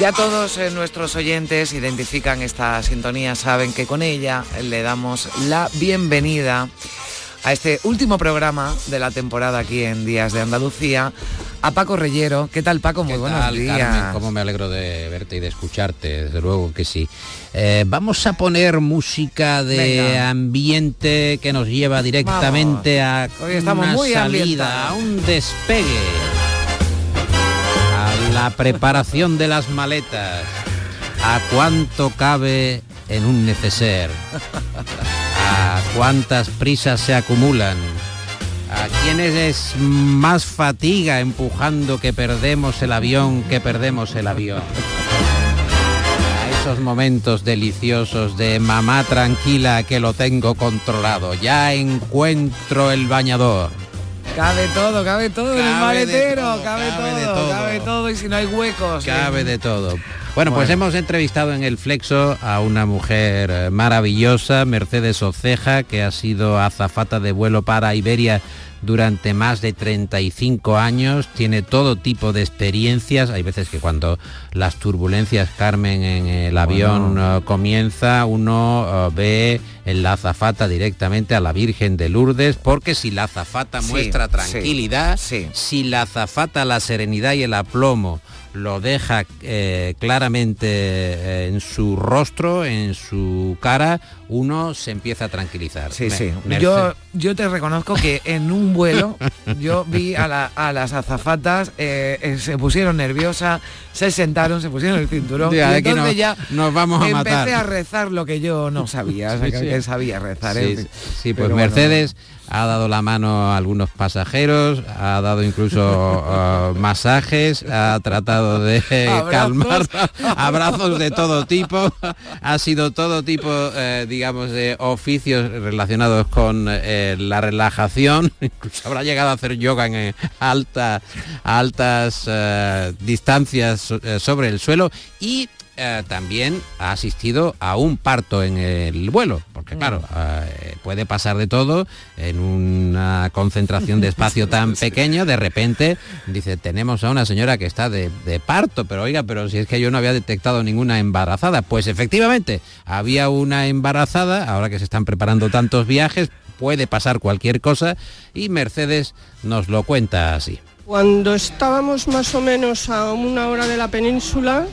Ya todos eh, nuestros oyentes identifican esta sintonía, saben que con ella le damos la bienvenida a este último programa de la temporada aquí en Días de Andalucía, a Paco Reyero. ¿Qué tal Paco? Muy ¿Qué buenos tal, días. Carmen? Cómo me alegro de verte y de escucharte, desde luego que sí. Eh, vamos a poner música de Venga. ambiente que nos lleva directamente a Hoy estamos una muy salida, a un despegue, la preparación de las maletas, a cuánto cabe en un neceser, a cuántas prisas se acumulan. ¿A quiénes es más fatiga empujando que perdemos el avión que perdemos el avión? A esos momentos deliciosos de mamá tranquila que lo tengo controlado. Ya encuentro el bañador. Cabe todo, cabe todo en el Cabe maletero, todo, cabe, cabe todo, cabe todo y si no hay huecos. Cabe eh. de todo. Bueno, pues hemos entrevistado en el Flexo a una mujer eh, maravillosa, Mercedes Oceja, que ha sido azafata de vuelo para Iberia durante más de 35 años, tiene todo tipo de experiencias, hay veces que cuando las turbulencias, Carmen, en el avión eh, comienza, uno eh, ve en la azafata directamente a la Virgen de Lourdes, porque si la azafata Sí, muestra sí, tranquilidad, sí. si la azafata la serenidad y el aplomo lo deja eh, claramente eh, en su rostro, en su cara, uno se empieza a tranquilizar. Sí, Me- sí. Yo, yo te reconozco que en un vuelo yo vi a, la- a las azafatas, eh, eh, se pusieron nerviosas, se sentaron, se pusieron el cinturón. Ya, y entonces nos- ya nos vamos a empecé matar. a rezar lo que yo no sabía, o sea, Sí, que, sí. que sabía rezar. Sí, sí, pues bueno, Mercedes ha dado la mano a algunos pasajeros, ha dado incluso uh, masajes, ha tratado de Abrazos. calmar abrazos de todo tipo, ha sido todo tipo, eh, digamos, de oficios relacionados con eh, la relajación, incluso habrá llegado a hacer yoga en eh, alta, altas eh, distancias so- eh, sobre el suelo. Y eh, también ha asistido a un parto en el vuelo, porque claro, eh, puede pasar de todo en una concentración de espacio tan pequeño, de repente dice, tenemos a una señora que está de, de parto, pero oiga, pero si es que yo no había detectado ninguna embarazada, pues efectivamente había una embarazada, ahora que se están preparando tantos viajes, puede pasar cualquier cosa y Mercedes nos lo cuenta así. Cuando estábamos más o menos a una hora de la península,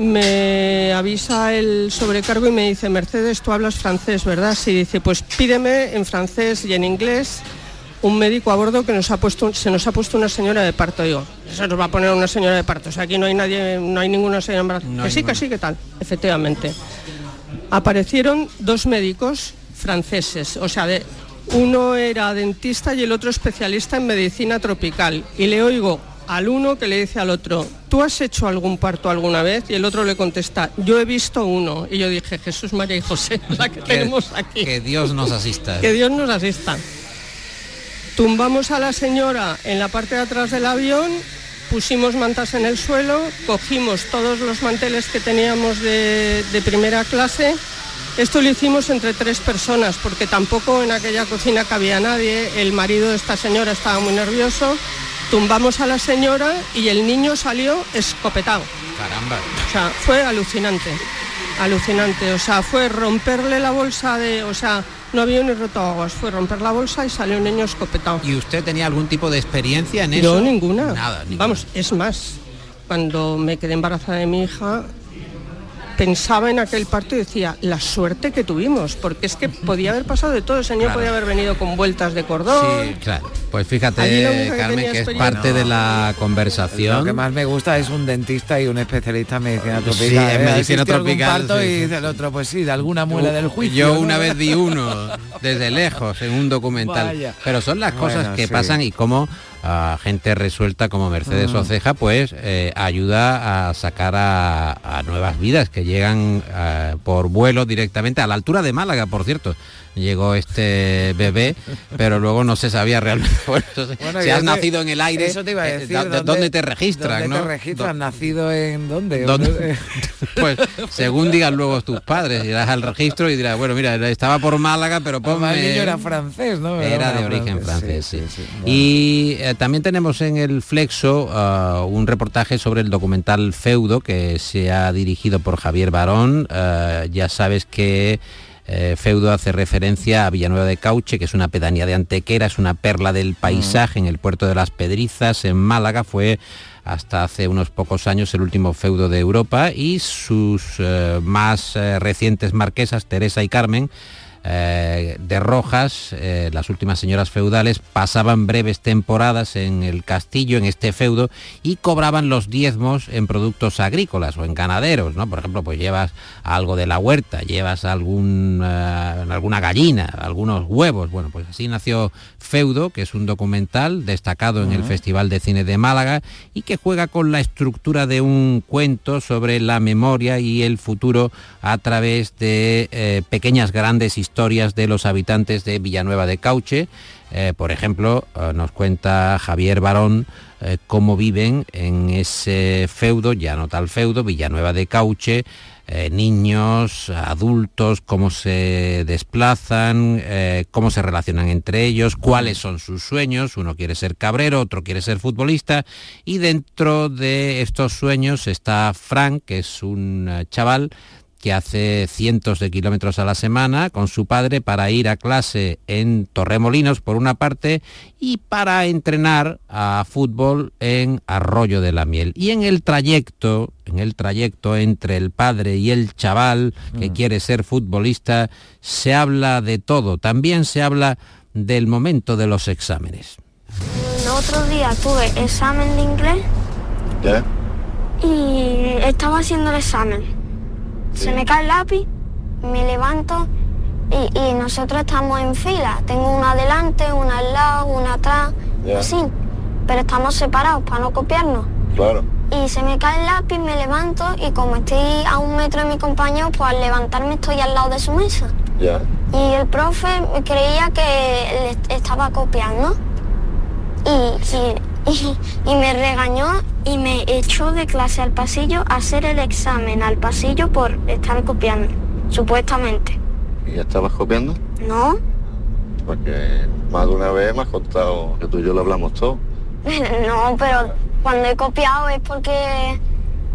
me avisa el sobrecargo y me dice, Mercedes, tú hablas francés, ¿verdad? Sí, dice, pues pídeme en francés y en inglés un médico a bordo que nos ha puesto, se nos ha puesto una señora de parto. Digo, eso nos va a poner una señora de parto. O sea, aquí no hay nadie, no hay ninguna señora embarazada. No que sí, que ninguna. sí, que tal. Efectivamente. Aparecieron dos médicos franceses, o sea, de, uno era dentista y el otro especialista en medicina tropical. Y le oigo al uno que le dice al otro, ¿tú has hecho algún parto alguna vez? Y el otro le contesta, yo he visto uno. Y yo dije, Jesús, María y José, la que tenemos aquí. Que Dios nos asista. Que Dios nos asista. Tumbamos a la señora en la parte de atrás del avión, pusimos mantas en el suelo, cogimos todos los manteles que teníamos de, de primera clase. Esto lo hicimos entre tres personas porque tampoco en aquella cocina cabía nadie. El marido de esta señora estaba muy nervioso. Tumbamos a la señora y el niño salió escopetado. Caramba. O sea, fue alucinante, alucinante. O sea, fue romperle la bolsa de, o sea, no había ni roto aguas, fue romper la bolsa y salió un niño escopetado. ¿Y usted tenía algún tipo de experiencia en eso? Yo ninguna. Nada, ninguna. Vamos, es más, cuando me quedé embarazada de mi hija, pensaba en aquel parto y decía, la suerte que tuvimos, porque es que podía haber pasado de todo, el señor Claro. podía haber venido con vueltas de cordón. Sí, claro. Pues fíjate, que Carmen, que es parte de la Lo conversación. que más me gusta es un dentista y un especialista en medicina Sí, tropical. en ¿eh? medicina ¿Existe algún tropical, parto sí, y sí. dice el otro, pues sí, de alguna muela del juicio. Yo ¿no? una vez vi uno desde lejos en un documental. Vaya. Pero son las cosas Bueno, que sí. pasan y cómo a gente resuelta como Mercedes Mm. Oceja, pues eh, ayuda a sacar a, a nuevas vidas que llegan eh, por vuelo directamente a la altura de Málaga, por cierto. Llegó este bebé, pero luego no se sabía realmente bueno, Bueno, si has nacido en el aire, Eso te iba a eh, decir. ¿dó- ¿dónde, te registran? ¿Dónde ¿no? te registran? ¿Dó- ¿Nacido en dónde? ¿Dónde? Pues según digan luego tus padres, irás al registro y dirás, bueno, mira, estaba por Málaga, pero Además, el ponme... niño era francés, ¿no? Era de origen francés, sí. sí. Y eh, también tenemos en el Flexo ah, un reportaje sobre el documental Feudo que se ha dirigido por Javier Barón. Ah, ya sabes que eh, Feudo hace referencia a Villanueva de Cauche, que es una pedanía de Antequera, es una perla del paisaje en el puerto de las Pedrizas, en Málaga. Fue hasta hace unos pocos años el último feudo de Europa y sus eh, más eh, recientes marquesas, Teresa y Carmen, eh, de Rojas, eh, las últimas señoras feudales, pasaban breves temporadas en el castillo, en este feudo, y cobraban los diezmos en productos agrícolas o en ganaderos, ¿no? Por ejemplo, pues llevas algo de la huerta, llevas algún, eh, alguna gallina, algunos huevos. Bueno, pues así nació Feudo, que es un documental destacado en el Festival de Cine de Málaga y que juega con la estructura de un cuento sobre la memoria y el futuro a través de eh, pequeñas grandes historias de los habitantes de Villanueva de Cauche. Eh, por ejemplo, eh, nos cuenta Javier Barón eh, cómo viven en ese feudo, ya no tal feudo, Villanueva de Cauche, niños, adultos, cómo se desplazan, cómo se relacionan entre ellos, cuáles son sus sueños. Uno quiere ser cabrero, otro quiere ser futbolista. Y dentro de estos sueños está Frank, que es un chaval que hace cientos de kilómetros a la semana con su padre para ir a clase en Torremolinos por una parte y para entrenar a fútbol en Arroyo de la Miel. Y en el trayecto, en el trayecto entre el padre y el chaval que quiere ser futbolista, se habla de todo. También se habla del momento de los exámenes. El otro día tuve examen de inglés ¿Ya? y estaba haciendo el examen. Se me cae el lápiz, me levanto y, y nosotros estamos en fila. Tengo una adelante, una al lado, una atrás, Ya. así. Pero estamos separados para no copiarnos. Claro. Y se me cae el lápiz, me levanto y como estoy a un metro de mi compañero, pues al levantarme estoy al lado de su mesa. Y el profe creía que le estaba copiando y, y- y- y me regañó y me echó de clase al pasillo a hacer el examen al pasillo por estar copiando, supuestamente. ¿Y ya estabas copiando? ¿No? Porque más de una vez me has contado que tú y yo lo hablamos todo. no, pero cuando he copiado es porque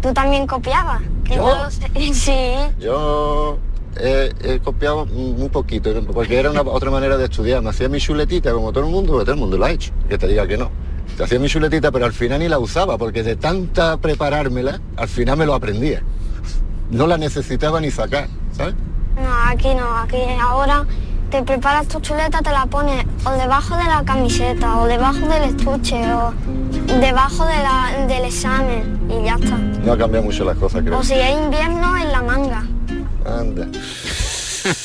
tú también copiabas. Que ¿Yo? Sí. Yo he, he copiado un poquito, porque era una, otra manera de estudiar. Me hacía mi chuletita como todo el mundo, porque todo el mundo lo ha hecho, que te diga que no. Hacía mi chuletita, pero al final ni la usaba, porque de tanta preparármela, al final me lo aprendía. No la necesitaba ni sacar, ¿sabes? No, aquí no, aquí ahora te preparas tu chuleta, te la pones o debajo de la camiseta, o debajo del estuche, o debajo de la- del examen, y ya está. No ha cambiado mucho las cosas, creo. O si es invierno, en la manga. Anda.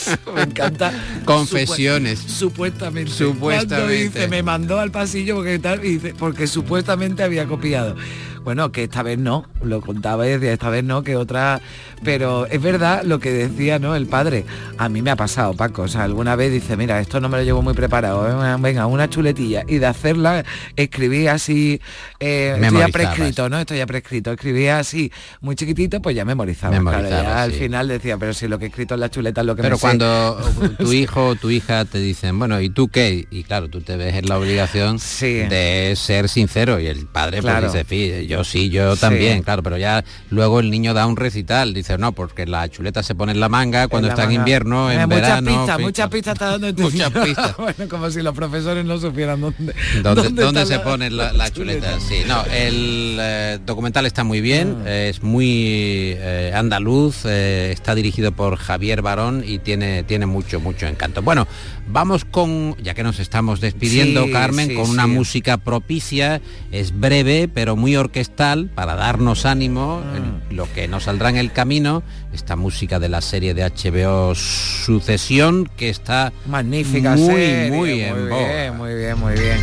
Me encanta. Confesiones. Supuestamente. Supuestamente. Cuando dice, me mandó al pasillo porque tal, y dice, porque supuestamente había copiado. Bueno, que esta vez no, lo contaba y decía, esta vez no, que otra... Pero es verdad lo que decía, ¿no? El padre. A mí me ha pasado, Paco. O sea, alguna vez dice, mira, esto no me lo llevo muy preparado. ¿eh? Venga, una chuletilla. Y de hacerla, escribí así, eh, esto ya prescrito, ¿no? Esto ya prescrito. Escribía así, muy chiquitito, pues ya memorizaba. Claro, al final decía, pero si lo que he escrito en la chuleta es lo que Pero me sé". cuando tu hijo o tu hija te dicen, bueno, ¿y tú qué? Y claro, tú te ves en la obligación Sí. de ser sincero y el padre Claro. pues dice, "Fi, yo sí, yo también, claro, pero ya luego el niño da un recital, dice, no, porque la chuleta se pone en la manga cuando la está en invierno, en Eh, verano. Muchas pistas, muchas pistas está dando este Muchas pistas. bueno, como si los profesores no supieran dónde. ¿Dónde, se pone la, la chuleta? Sí, no, el eh, documental está muy bien, Mm. eh, es muy andaluz, está dirigido por Javier Barón y tiene, tiene mucho, mucho encanto. Bueno, vamos con, ya que nos estamos despidiendo, Sí, Carmen, sí, con una música propicia, es breve, pero muy orquestal para darnos ánimo, ah. lo que nos saldrá en el camino, esta música de la serie de HBO Sucesión, que está magnífica, muy, serie, muy, muy, en bien, muy bien, muy bien.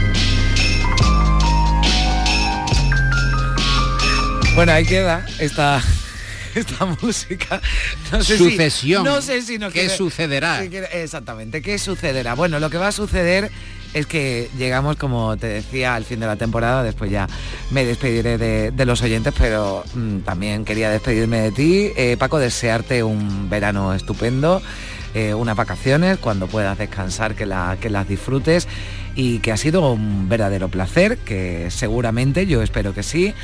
Bueno, ahí queda esta esta música. No sé Sucesión. no sé si no ¿Qué sucederá? exactamente, ¿qué sucederá? Bueno, lo que va a suceder es que llegamos, como te decía, al fin de la temporada, después ya me despediré de, los oyentes, pero mm, también quería despedirme de ti. Eh, Paco, desearte un verano estupendo. Eh, unas vacaciones, cuando puedas descansar, que, la, que las disfrutes y que ha sido un verdadero placer, que seguramente, yo espero que sí,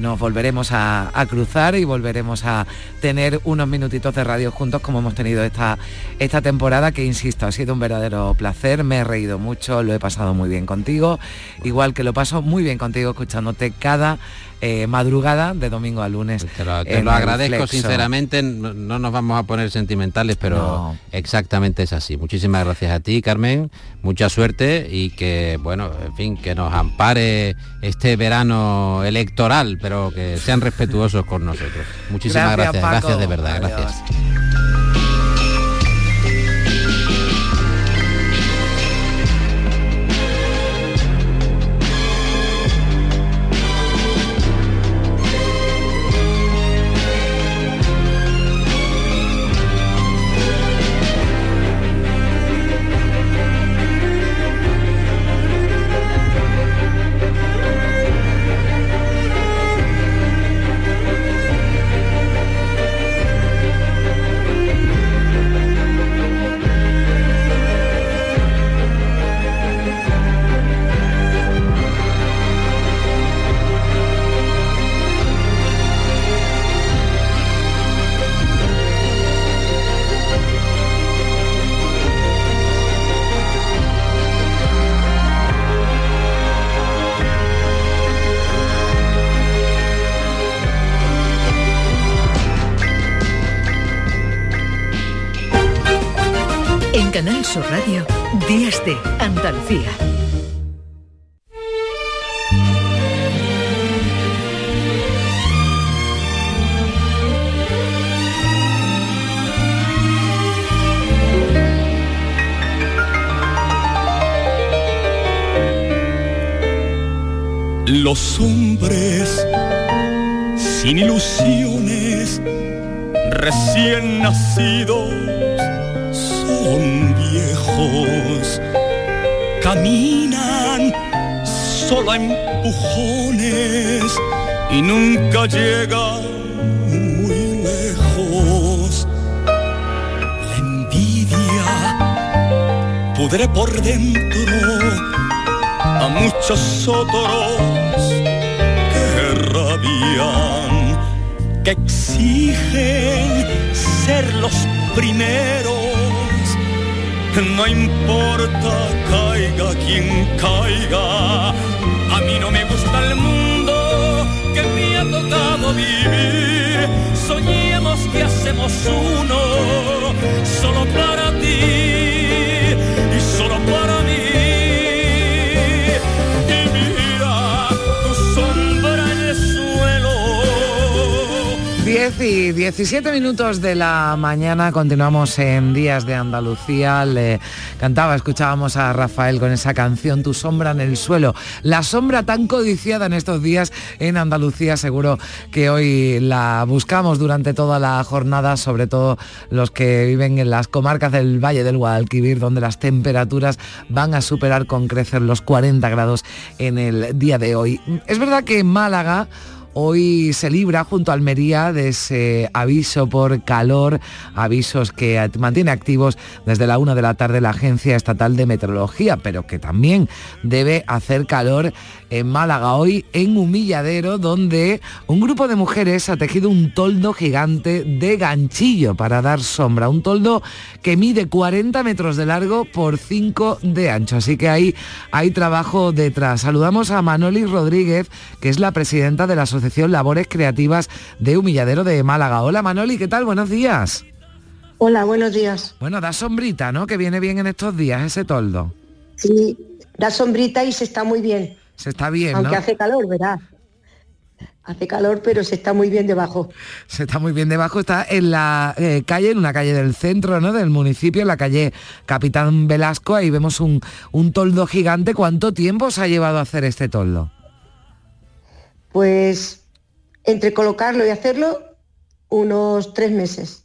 nos volveremos a, cruzar y volveremos a tener unos minutitos de radio juntos como hemos tenido esta, esta temporada, que insisto, ha sido un verdadero placer, me he reído mucho, lo he pasado muy bien contigo, igual que lo paso muy bien contigo escuchándote cada eh, madrugada de domingo a lunes. Te lo, agradezco sinceramente, no, nos vamos a poner sentimentales, pero exactamente es así. Muchísimas gracias a ti, Carmen, mucha suerte y que, bueno, en fin, que nos ampare este verano electoral, pero que sean respetuosos con nosotros. Muchísimas gracias, gracias, de verdad, gracias. De Andalucía. Los hombres sin ilusiones, recién nacidos, son caminan solo empujones y nunca llegan muy lejos. La envidia pudre por dentro a muchos otros que rabian, que exigen ser los primeros no importa caiga quien caiga, a mí no me gusta el mundo que me ha tocado vivir. Soñemos que hacemos uno solo para ti 10 y 17 minutos de la mañana continuamos en Días de Andalucía. Le cantaba, escuchábamos a Rafael con esa canción Tu sombra en el suelo. La sombra tan codiciada en estos días en Andalucía, seguro que hoy la buscamos durante toda la jornada, sobre todo los que viven en las comarcas del Valle del Guadalquivir, donde las temperaturas van a superar con crecer los 40 grados en el día de hoy. Es verdad que en Málaga Hoy se libra junto a Almería de ese aviso por calor, avisos que mantiene activos desde la una de la tarde la Agencia Estatal de Meteorología, pero que también debe hacer calor en Málaga hoy en Humilladero, donde un grupo de mujeres ha tejido un toldo gigante de ganchillo para dar sombra, un toldo que mide 40 metros de largo por 5 de ancho, así que ahí hay trabajo detrás. Saludamos a Manoli Rodríguez, que es la presidenta de la Asociación Labores Creativas de Humilladero de Málaga. Hola Manoli, ¿qué tal? Buenos días. Hola, buenos días. Bueno, da sombrita, ¿no? Que viene bien en estos días ese toldo. Sí, da sombrita y se está muy bien. Se está bien, Aunque hace calor, ¿verdad? Hace calor, pero se está muy bien debajo. Se está muy bien debajo. Está en la eh, calle, en una calle del centro, ¿no? Del municipio, en la calle Capitán Velasco. Ahí vemos un, un toldo gigante. ¿Cuánto tiempo se ha llevado a hacer este toldo? Pues entre colocarlo y hacerlo, unos tres meses.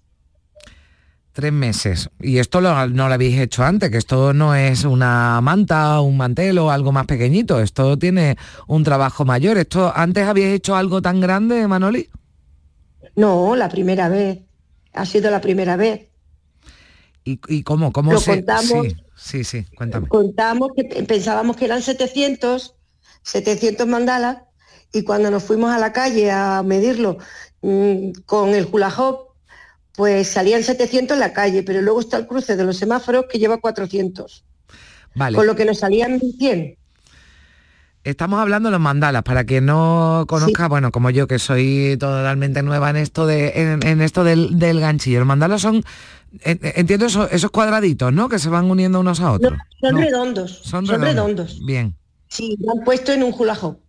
Tres meses. Y esto lo- no lo habéis hecho antes, que esto no es una manta, un mantel o algo más pequeñito. Esto tiene un trabajo mayor. ¿Esto antes habéis hecho algo tan grande, Manoli? No, la primera vez. Ha sido la primera vez. ¿Y, y cómo? ¿Cómo Lo se...? contamos. Sí, sí, sí, cuéntame. Contamos que pensábamos que eran 700, 700 mandalas, y cuando nos fuimos a la calle a medirlo mm, con el hula hoop, pues salían 700 en la calle, pero luego está el cruce de los semáforos que lleva 400, Vale. con lo que nos salían 100. Estamos hablando de los mandalas, para quien no conozca, bueno, como yo que soy totalmente nueva en esto de en, en esto del, del ganchillo. Los mandalas son, en- entiendo, esos, esos cuadraditos, ¿no? Que se van uniendo unos a otros. Son No, redondos, Son son, redondos. redondos. Bien. Sí, lo han puesto en un hula hoop,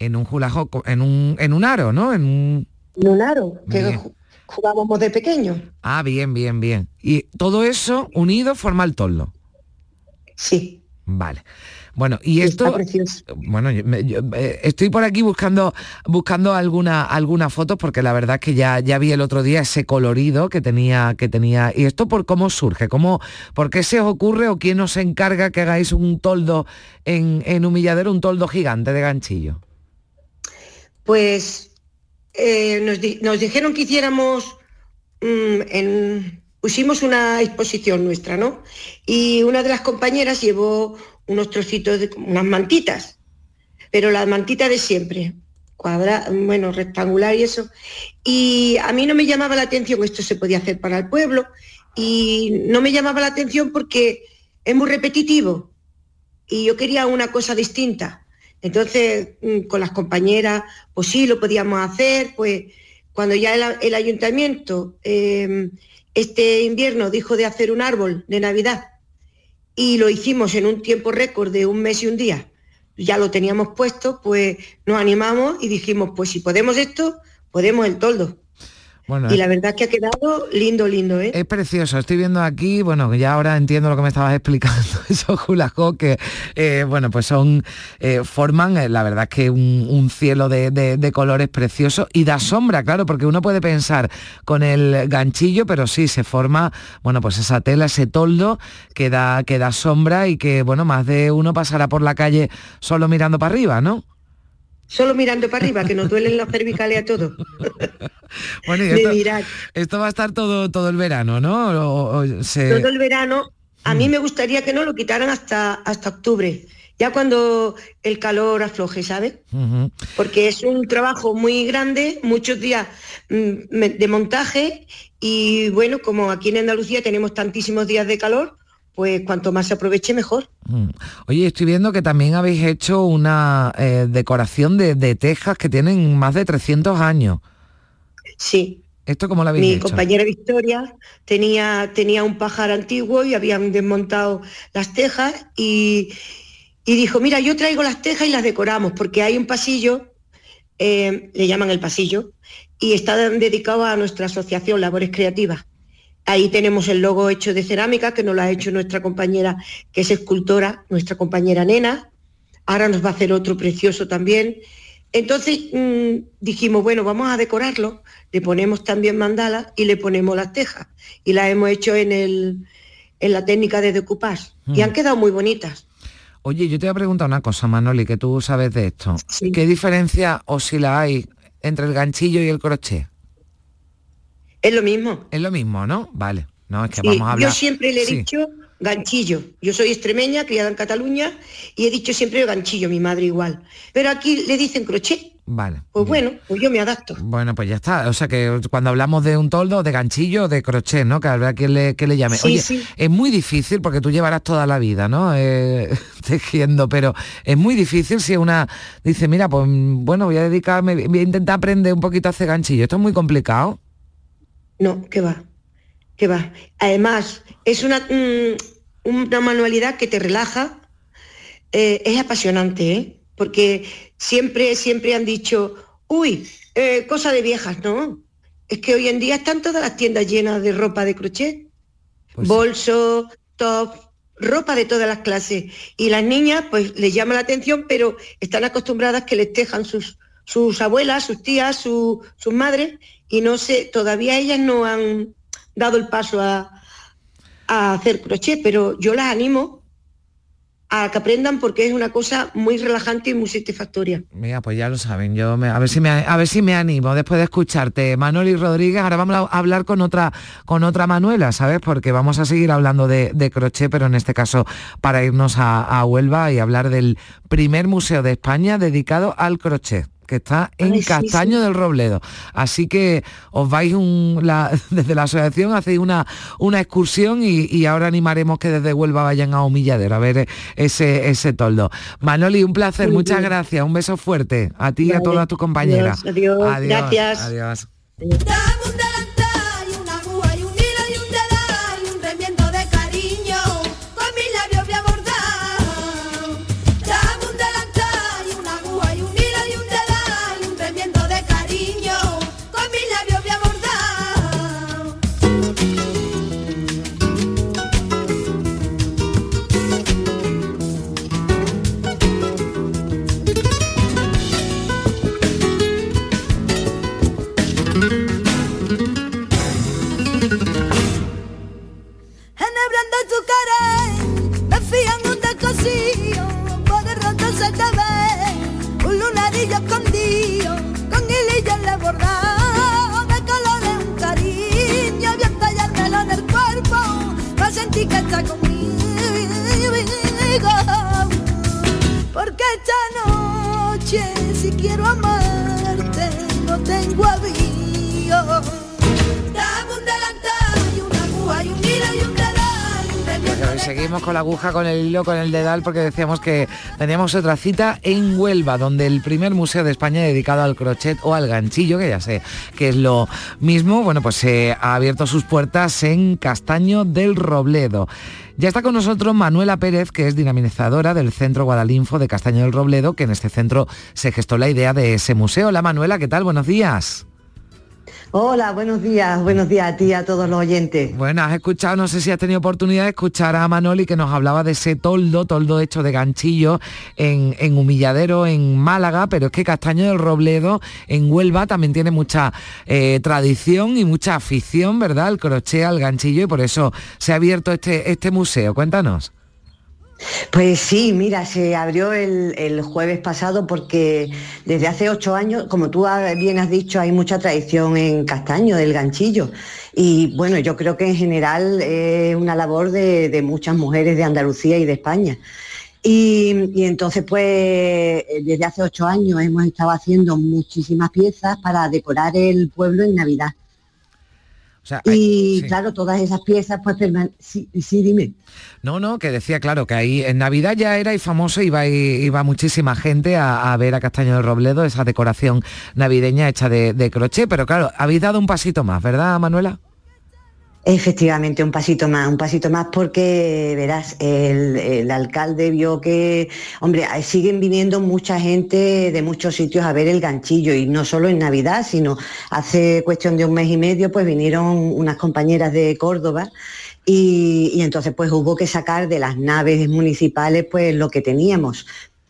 En un hula hoop, en un, en un aro, ¿no? En un... en un aro, que Bien. Jugábamos de pequeño. Ah, bien, bien, bien. Y todo eso unido forma el toldo. Sí. Vale. Bueno, y esto, bueno, yo, me- yo, eh, estoy por aquí buscando buscando alguna alguna fotos porque la verdad es que ya ya vi el otro día ese colorido que tenía que tenía y esto por cómo surge, cómo por qué se os ocurre o quién os encarga que hagáis un toldo en, en humilladero, un toldo gigante de ganchillo. Pues eh, nos, di- nos dijeron que hiciéramos, mm, en- pusimos una exposición nuestra, ¿no? Y una de las compañeras llevó unos trocitos de unas mantitas, pero las mantitas de siempre, cuadra, bueno, rectangular y eso. Y a mí no me llamaba la atención, esto se podía hacer para el pueblo, y no me llamaba la atención porque es muy repetitivo y yo quería una cosa distinta. Entonces, mm, con las compañeras, pues sí, lo podíamos hacer, pues cuando ya el, ayuntamiento eh, este invierno dijo de hacer un árbol de Navidad y lo hicimos en un tiempo récord de un mes y un día, ya lo teníamos puesto, pues nos animamos y dijimos, pues si podemos esto, podemos el toldo. Bueno, Y la verdad que ha quedado lindo, lindo, ¿eh? Es precioso, estoy viendo aquí, bueno, ya ahora entiendo lo que me estabas explicando, esos hula hoop que, eh, bueno, pues son, eh, forman, eh, la verdad es que un, un cielo de, de- de colores preciosos y da sombra, claro, porque uno puede pensar con el ganchillo, pero sí, se forma, bueno, pues esa tela, ese toldo que da, que da sombra y que, bueno, más de uno pasará por la calle solo mirando para arriba, ¿no? Solo mirando para arriba, que nos duelen las cervicales a todos. Bueno, y De esto, va a estar todo, todo el verano, ¿no? O- o se- todo el verano, a mí me gustaría que no lo quitaran hasta, hasta octubre, ya cuando el calor afloje, ¿sabes? Porque es un trabajo muy grande, muchos días mm, de montaje y bueno, como aquí en Andalucía tenemos tantísimos días de calor, pues cuanto más se aproveche mejor. Mm. Oye, estoy viendo que también habéis hecho una eh, decoración de, de tejas que tienen más de 300 años. Sí. ¿Esto cómo lo habéis Mi hecho? compañera Victoria tenía, tenía un pájaro antiguo y habían desmontado las tejas y, y dijo, mira, yo traigo las tejas y las decoramos, porque hay un pasillo, eh, le llaman el pasillo, y está dedicado a nuestra asociación Labores Creativas. Ahí tenemos el logo hecho de cerámica, que nos lo ha hecho nuestra compañera, que es escultora, nuestra compañera Nena. Ahora nos va a hacer otro precioso también. Entonces mm, dijimos, bueno, vamos a decorarlo, le ponemos también mandala y le ponemos las tejas. Y las hemos hecho en, el, en la técnica de decoupage. Y Mm. han quedado muy bonitas. Oye, yo te voy a preguntar una cosa, Manoli, que tú sabes de esto. ¿Qué diferencia o si la hay entre el ganchillo y el crochet? Es lo mismo. Es lo mismo, ¿no? Vale. No, es que Sí, vamos a hablar. Yo siempre le he Sí. dicho ganchillo. Yo soy extremeña, criada en Cataluña, y he dicho siempre ganchillo, mi madre igual. Pero aquí le dicen crochet. Vale. Pues bueno, pues yo me adapto. Bueno, pues ya está. O sea que cuando hablamos de un toldo, de ganchillo, de crochet, ¿no? Que habrá quien le, que le llame. Sí, Oye, sí. es muy difícil porque tú llevarás toda la vida, ¿no? Eh, tejiendo, pero es muy difícil si una dice, mira, pues mm, bueno, voy a dedicarme, voy a intentar aprender un poquito a hacer ganchillo. Esto es muy complicado. No, que va, que va. Además, es una, mm, una manualidad que te relaja, eh, es apasionante, ¿eh? Porque siempre, siempre han dicho, uy, eh, cosa de viejas, ¿no? Es que hoy en día están todas las tiendas llenas de ropa de crochet. Bolso, top, ropa de todas las clases. Y las niñas, pues les llama la atención, pero están acostumbradas que les tejan sus sus abuelas, sus tías, su- sus madres, y no sé, todavía ellas no han dado el paso a, hacer crochet, pero yo las animo a que aprendan porque es una cosa muy relajante y muy satisfactoria. Mira, pues ya lo saben. Yo me- a ver si me a ver si me animo después de escucharte, Manoli Rodríguez. Ahora vamos a hablar con otra con otra Manuela, ¿sabes? Porque vamos a seguir hablando de, de crochet, pero en este caso para irnos a, a Huelva y hablar del primer museo de España dedicado al crochet que está en Ay, Castaño sí. del Robledo. Así que os vais un- la- desde la asociación, hacéis una, una excursión y, y ahora animaremos que desde Huelva vayan a Humilladero a ver ese, ese toldo. Manoli, un placer, Muy muchas bien. gracias, un beso fuerte a ti y a todas tus compañeras. Adiós, adiós. Gracias. Adiós. Dame con el hilo, con el dedal, porque decíamos que teníamos otra cita en Huelva, donde el primer museo de España dedicado al crochet o al ganchillo, que ya sé que es lo mismo, bueno, pues se ha abierto sus puertas en Castaño del Robledo. Ya está con nosotros Manuela Pérez, que es dinamizadora del Centro Guadalinfo de Castaño del Robledo, que en este centro se gestó la idea de ese museo. Hola Manuela, ¿qué tal? Buenos días. Hola, buenos días, buenos días a ti a todos los oyentes. Bueno, has escuchado, no sé si has tenido oportunidad de escuchar a Manoli que nos hablaba de ese toldo, toldo hecho de ganchillo en, en Humilladero, en Málaga, pero es que Castaño del Robledo, en Huelva, también tiene mucha eh, tradición y mucha afición, ¿verdad? Al crochet, al ganchillo, y por eso se ha abierto este, este museo. Cuéntanos. Pues sí, mira, se abrió el, el jueves pasado porque desde hace ocho años, como tú bien has dicho, hay mucha tradición en Castaño del ganchillo. Y bueno, yo creo que en general es una labor de, de muchas mujeres de Andalucía y de España. Y, y entonces, pues, desde hace ocho años hemos estado haciendo muchísimas piezas para decorar el pueblo en Navidad. O sea, Y sí. claro, todas esas piezas, pues, sí, sí, dime. No, no, que decía, claro, que ahí en Navidad ya era y famoso, iba, iba muchísima gente a, a ver a Castaño del Robledo, esa decoración navideña hecha de, de crochet, pero claro, habéis dado un pasito más, ¿verdad, Manuela? Efectivamente, un pasito más, un pasito más porque, verás, el, alcalde vio que, hombre, siguen viniendo mucha gente de muchos sitios a ver el ganchillo y no solo en Navidad, sino hace cuestión de un mes y medio, pues vinieron unas compañeras de Córdoba y, y entonces pues hubo que sacar de las naves municipales pues lo que teníamos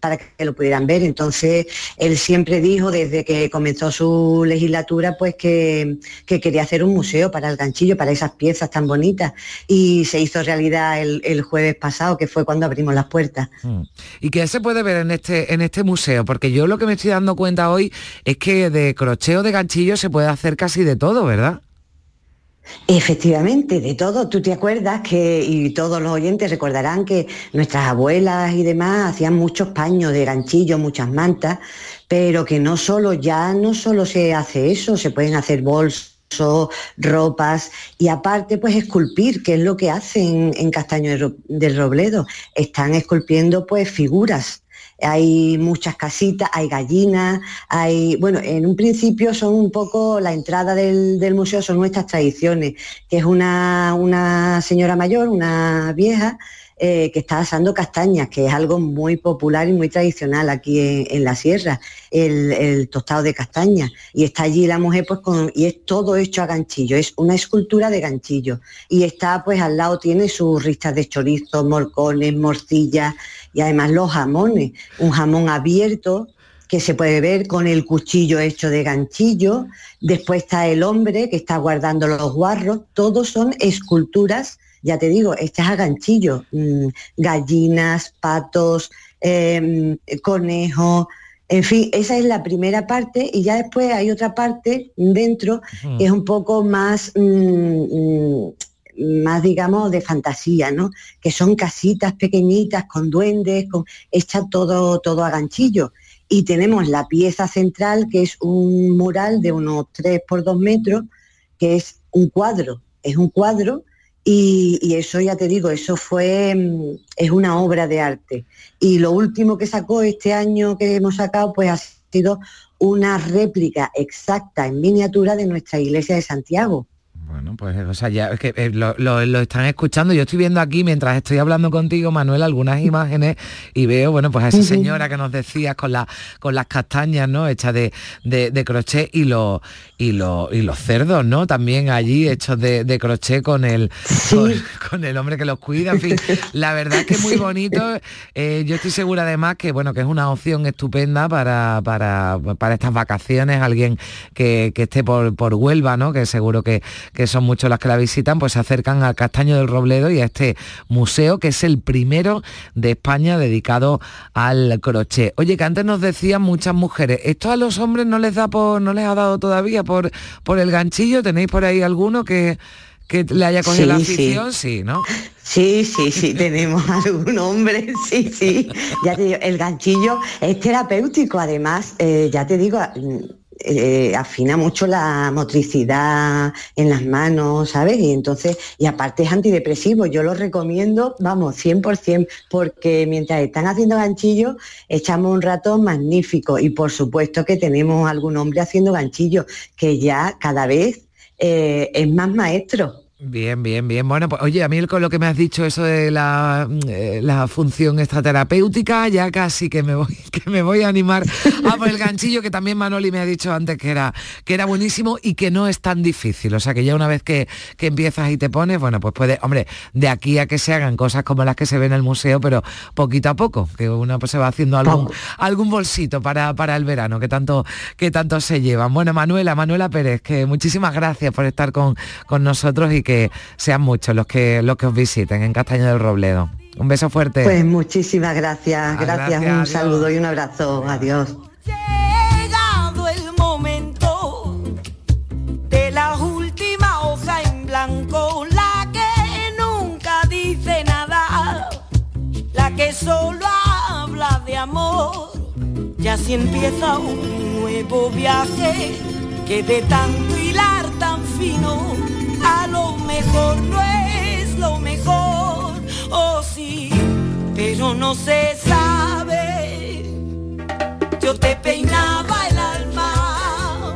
para que lo pudieran ver. Entonces, él siempre dijo desde que comenzó su legislatura, pues que, que quería hacer un museo para el ganchillo, para esas piezas tan bonitas. Y se hizo realidad el, el jueves pasado, que fue cuando abrimos las puertas. Mm. ¿Y qué se puede ver en este, en este museo? Porque yo lo que me estoy dando cuenta hoy es que de crochet o de ganchillo se puede hacer casi de todo, ¿verdad? Efectivamente, de todo. Tú te acuerdas que, y todos los oyentes recordarán que nuestras abuelas y demás hacían muchos paños de ganchillo, muchas mantas, pero que no solo, ya no solo se hace eso, se pueden hacer bolsos ropas y aparte pues esculpir, que es lo que hacen en Castaño del Ro- del Robledo. Están esculpiendo pues figuras hay muchas casitas, hay gallinas, hay, bueno, en un principio son un poco, la entrada del, museo son nuestras tradiciones, que es una, una señora mayor, una vieja, eh, que está asando castañas, que es algo muy popular y muy tradicional aquí en, la sierra, el, el tostado de castañas. Y está allí la mujer, pues, con, y es todo hecho a ganchillo, es una escultura de ganchillo. Y está, pues, al lado tiene sus ristas de chorizo, morcones, morcillas y además los jamones. Un jamón abierto que se puede ver con el cuchillo hecho de ganchillo, después está el hombre que está guardando los guarros, todos son esculturas, ya te digo, hechas a ganchillo, mm, gallinas, patos, em, conejos, en fin, esa es la primera parte y ya después hay otra parte dentro que es un poco más, mm, mm, más digamos, de fantasía, ¿no? Que son casitas pequeñitas con duendes, con, hecha todo, todo a ganchillo. Y tenemos la pieza central, que es un mural de unos 3 por 2 metros, que es un cuadro, es un cuadro y, eso ya te digo, eso fue, mm, es una obra de arte. Y lo último que sacó este año que hemos sacado, pues ha sido una réplica exacta en miniatura de nuestra iglesia de Santiago. Bueno, pues o sea, ya es que eh, lo, lo- lo están escuchando. Yo estoy viendo aquí, mientras estoy hablando contigo, Manuel, algunas imágenes y veo, bueno, pues a esa señora que nos decías con, la, con las castañas, ¿no? Hechas de, de, de crochet y, los y, los y los cerdos, ¿no? También allí hechos de, de crochet con el, con, con el hombre que los cuida. En fin, la verdad es que es muy bonito. Eh, yo estoy segura además que, bueno, que es una opción estupenda para, para, para estas vacaciones. Alguien que, que esté por, por Huelva, ¿no? Que seguro que, que son muchos las que la visitan, pues se acercan al Castaño del Robledo y a este museo que es el primero de España dedicado al crochet. Oye, que antes nos decían muchas mujeres, ¿esto a los hombres no les da por, no les ha dado todavía por, por el ganchillo? ¿Tenéis por ahí alguno que, que le haya cogido Sí, la sí. afición? Sí, ¿no? Sí, sí, sí, tenemos algún hombre, sí, sí. Ya te digo, el ganchillo es terapéutico, además, eh, ya te digo, eh, afina mucho la motricidad en las manos, ¿sabes? Y entonces, y aparte es antidepresivo, yo lo recomiendo, vamos, 100%, porque mientras están haciendo ganchillo, echamos un rato magnífico. Y por supuesto que tenemos algún hombre haciendo ganchillo, que ya cada vez eh, es más maestro. Bien, bien, bien. Bueno, pues oye, a mí con lo que me has dicho, eso de la, eh, la función extraterapéutica, ya casi que me voy, que me voy a animar a por el ganchillo que también Manoli me ha dicho antes que era, que era buenísimo y que no es tan difícil. O sea que ya una vez que, que empiezas y te pones, bueno, pues puede, hombre, de aquí a que se hagan cosas como las que se ven en el museo, pero poquito a poco, que uno pues se va haciendo algún, algún bolsito para, para el verano, que tanto, que tanto se llevan. Bueno, Manuela, Manuela Pérez, que muchísimas gracias por estar con, con nosotros y que sean muchos los que, los que os visiten en Castaño del Robledo. Un beso fuerte. Pues muchísimas gracias, Ah, gracias, gracias, un adiós. saludo y un abrazo, adiós. llegado el momento de la última hoja en blanco, la que nunca dice nada, la que solo habla de amor. Y así empieza un nuevo viaje que de tanto hilar tan fino, a lo mejor no es lo mejor, oh sí, pero no se sabe. Yo te peinaba el alma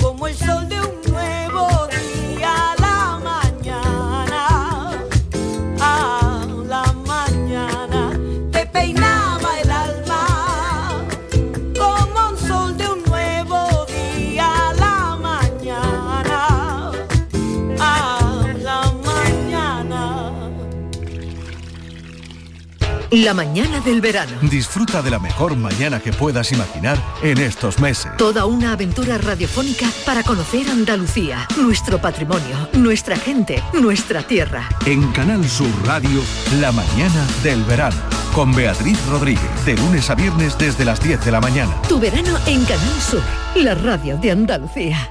como el sol de un nuevo día a la mañana, a la mañana. Te peinaba La mañana del verano. Disfruta de la mejor mañana que puedas imaginar en estos meses. Toda una aventura radiofónica para conocer Andalucía, nuestro patrimonio, nuestra gente, nuestra tierra. En Canal Sur Radio, la mañana del verano. Con Beatriz Rodríguez, de lunes a viernes desde las 10 de la mañana. Tu verano en Canal Sur, la radio de Andalucía.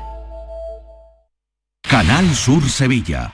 Canal Sur Sevilla.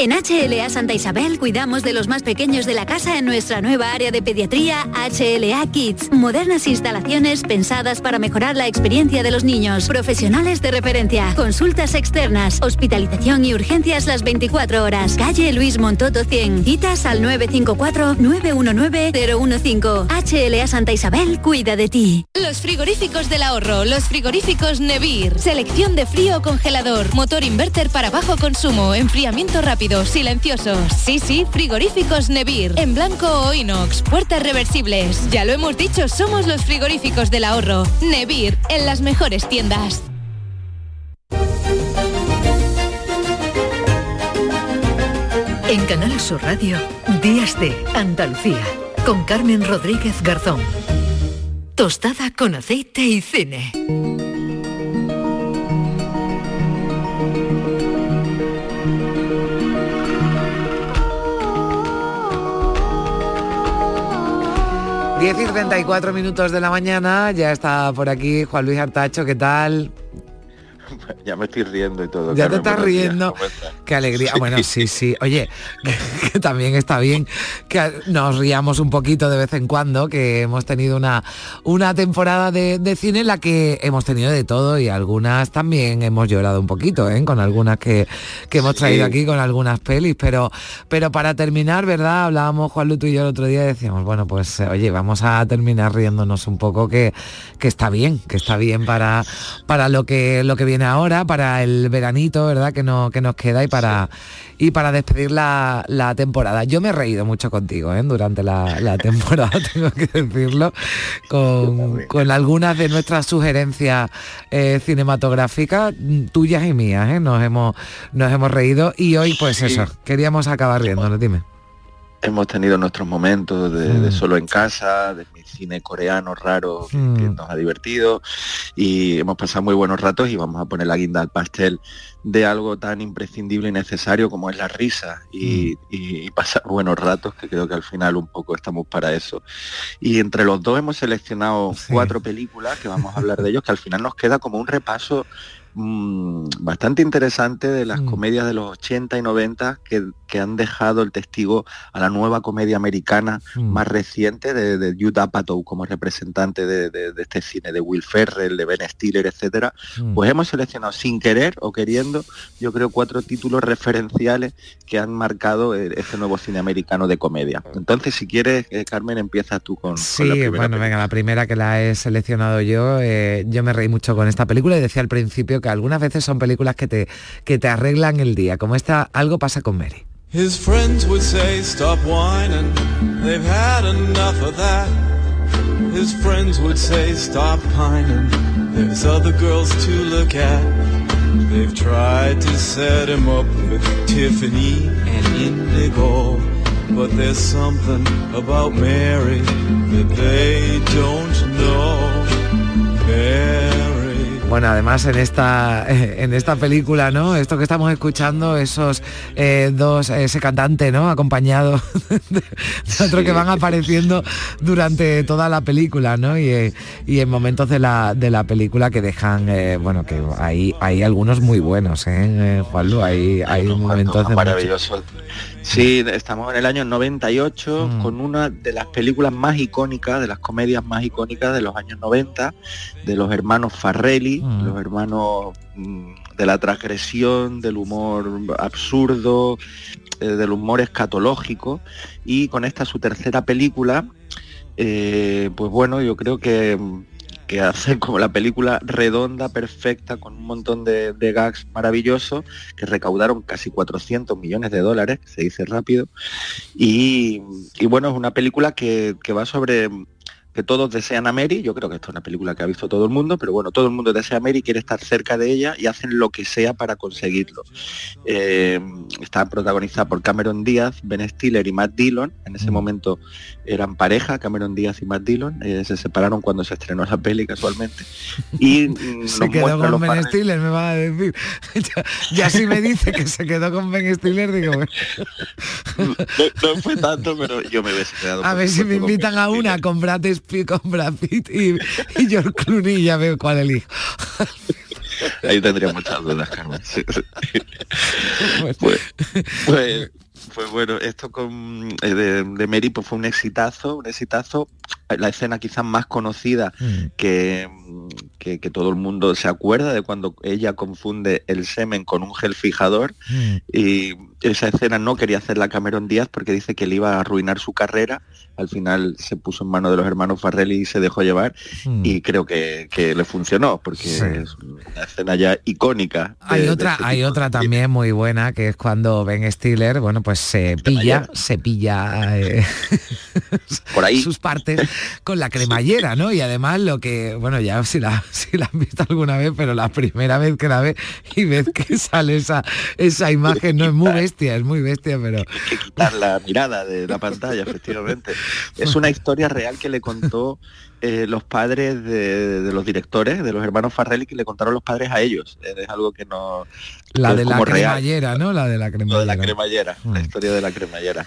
En HLA Santa Isabel cuidamos de los más pequeños de la casa en nuestra nueva área de pediatría HLA Kids. Modernas instalaciones pensadas para mejorar la experiencia de los niños. Profesionales de referencia. Consultas externas. Hospitalización y urgencias las 24 horas. Calle Luis Montoto 100. Citas al 954-919-015. HLA Santa Isabel cuida de ti. Los frigoríficos del ahorro. Los frigoríficos Nevir. Selección de frío congelador. Motor inverter para bajo consumo. Enfriamiento rápido silenciosos. Sí, sí, frigoríficos Nevir. En blanco o inox. Puertas reversibles. Ya lo hemos dicho, somos los frigoríficos del ahorro. Nevir, en las mejores tiendas. En Canal Sur Radio, Días de Andalucía, con Carmen Rodríguez Garzón. Tostada con aceite y cine. 10 y 34 minutos de la mañana, ya está por aquí Juan Luis Artacho, ¿qué tal? Ya me estoy riendo y todo. Ya te estás riendo. Qué alegría. Bueno, sí, sí. Oye, que, también está bien que nos riamos un poquito de vez en cuando, que hemos tenido una, una temporada de, cine en la que hemos tenido de todo y algunas también hemos llorado un poquito, ¿eh? con algunas que, hemos traído aquí, con algunas pelis. Pero, pero para terminar, ¿verdad? Hablábamos Juan Luto y yo el otro día y decíamos, bueno, pues oye, vamos a terminar riéndonos un poco que, que está bien, que está bien para, para lo que lo que viene ahora, para el veranito, ¿verdad? Que, no, que nos queda y para, y para despedir la, temporada. Yo me he reído mucho contigo ¿eh? durante la, temporada, tengo que decirlo, con, algunas de nuestras sugerencias eh, cinematográficas, tuyas y mías, ¿eh? nos, hemos, nos hemos reído y hoy pues eso, queríamos acabar riéndonos, dime hemos tenido nuestros momentos de, mm. solo en casa, de mi cine coreano raro que, mm. nos ha divertido y hemos pasado muy buenos ratos y vamos a poner la guinda al pastel de algo tan imprescindible y necesario como es la risa y, mm. pasar buenos ratos, que creo que al final un poco estamos para eso. Y entre los dos hemos seleccionado cuatro películas que vamos a hablar de ellos, que al final nos queda como un repaso Mm, bastante interesante de las mm. comedias de los 80 y 90 que, han dejado el testigo a la nueva comedia americana mm. más reciente de, de Judd Apatow como representante de, este cine, de Will Ferrell, de Ben Stiller, etcétera. Pues hemos seleccionado sin querer o queriendo, yo creo, cuatro títulos referenciales que han marcado eh, este nuevo cine americano de comedia. Entonces, si quieres, eh, Carmen, empieza tú con, sí, la primera. bueno, venga, la primera que la he seleccionado yo, eh, yo me reí mucho con esta película y decía al principio que algunas veces son películas que te, que te arreglan el día, como esta Algo pasa con Mary. His friends would say, stop whining, they've had enough of that. His friends would say, stop pining, there's other girls to look at. They've tried to set him up with Tiffany and Indigo. But there's something about Mary that they don't know. Mary. Bueno, además en esta, en esta película, ¿no? Esto que estamos escuchando, esos eh, dos, ese cantante, ¿no? Acompañado de, otro que van apareciendo durante toda la película, ¿no? Y, eh, en momentos de la, de la película que dejan, eh, bueno, que hay, hay algunos muy buenos, ¿eh? Juanlu, hay, hay momentos de maravillosos. Sí, estamos en el año 98 mm. con una de las películas más icónicas, de las comedias más icónicas de los años 90, de los hermanos Farrelly, mm. los hermanos mm, de la transgresión, del humor absurdo, eh, del humor escatológico, y con esta su tercera película, eh, pues bueno, yo creo que que hace como la película redonda, perfecta, con un montón de, gags maravillosos, que recaudaron casi 400 millones de dólares, se dice rápido. Y, bueno, es una película que va sobre que todos desean a Mary, yo creo que esto es una película que ha visto todo el mundo, pero bueno, todo el mundo desea a Mary, quiere estar cerca de ella y hacen lo que sea para conseguirlo. Eh, está protagonizada por Cameron Díaz, Ben Stiller y Matt Dillon, en ese mm. momento eran pareja, Cameron Díaz y Matt Dillon, eh, se separaron cuando se estrenó la peli casualmente. Y mm, se quedó con Ben Stiller, me va a decir. ya, si me dice que se quedó con Ben Stiller, digo, no, fue tanto, pero yo me hubiese quedado. A ver si me invitan a una con Brad con Brad Pitt y, y George Clooney ya veo cuál elijo. Ahí tendría muchas dudas, Carmen. Sí, sí. Pues, pues, pues bueno, esto con eh, de, de Mary pues fue un exitazo, un exitazo. La escena quizás más conocida que, que, que todo el mundo se acuerda de cuando ella confunde el semen con un gel fijador. Y esa escena no quería hacerla Cameron Díaz porque dice que le iba a arruinar su carrera. Al final se puso en manos de los hermanos Farrelly y se dejó llevar. Mm. y creo que, que le funcionó porque es una escena ya icónica. de- Hay otra, este hay otra también muy buena que es cuando Ben Stiller, bueno, pues se pilla, se pilla eh, sus partes con la cremallera, ¿no? Y además lo que, bueno, ya si la, si la has visto alguna vez, pero la primera vez que la ves y ves que sale esa, esa imagen, no es muy bestia, es muy bestia, pero quitar la mirada de la pantalla, efectivamente. Es una historia real que le contó eh, los padres de, de los directores, de los hermanos Farrelly, que le contaron los padres a ellos. Eh, Es algo que no... la de la real. cremallera, ¿no? La de la cremallera. Lo de la cremallera, la historia de la cremallera.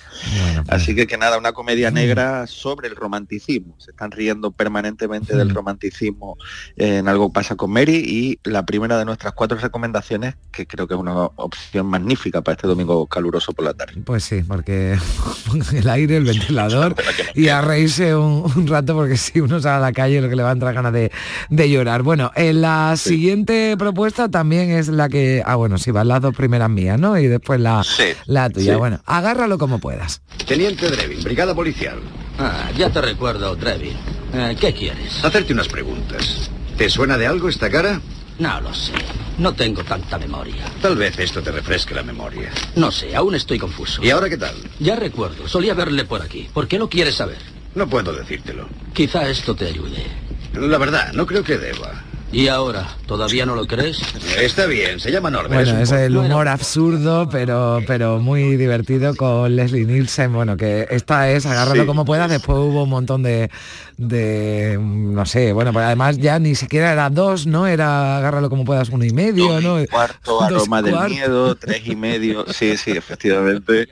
Así que que nada, una comedia negra sobre el romanticismo. Se están riendo permanentemente del romanticismo en Algo pasa con Mary y la primera de nuestras cuatro recomendaciones, que creo que es una opción magnífica para este domingo caluroso por la tarde. Pues sí, porque el aire, el ventilador y a reírse un, un rato porque si uno sale a la calle lo que le va a entrar ganas de, de llorar. Bueno, en la siguiente propuesta también es la que, ah bueno, sí, van las dos primeras mías, ¿no? Y después la, la tuya. sí. Bueno, agárralo como puedas. Teniente Drevin, brigada policial. Ah, ya te recuerdo, Drevin. Eh, ¿Qué quieres? Hacerte unas preguntas. ¿Te suena de algo esta cara? No lo sé. No tengo tanta memoria. Tal vez esto te refresque la memoria. No sé, aún estoy confuso. ¿Y ahora qué tal? Ya recuerdo, solía verle por aquí. ¿Por qué lo quieres saber? No puedo decírtelo. Quizá esto te ayude. La verdad, no creo que deba. ¿Y ahora? ¿Todavía no lo crees? Está bien, se llama Norbert. Bueno, es el humor absurdo, pero, pero muy divertido con Leslie Nielsen. Bueno, que esta es, agárralo Sí, como puedas. Después hubo un montón de, de, no sé, bueno, pues además ya ni siquiera era dos, ¿no? Era agárralo como puedas uno y medio, ¿no? Cuarto, Dos aroma del miedo, tres y medio. Sí, sí, efectivamente.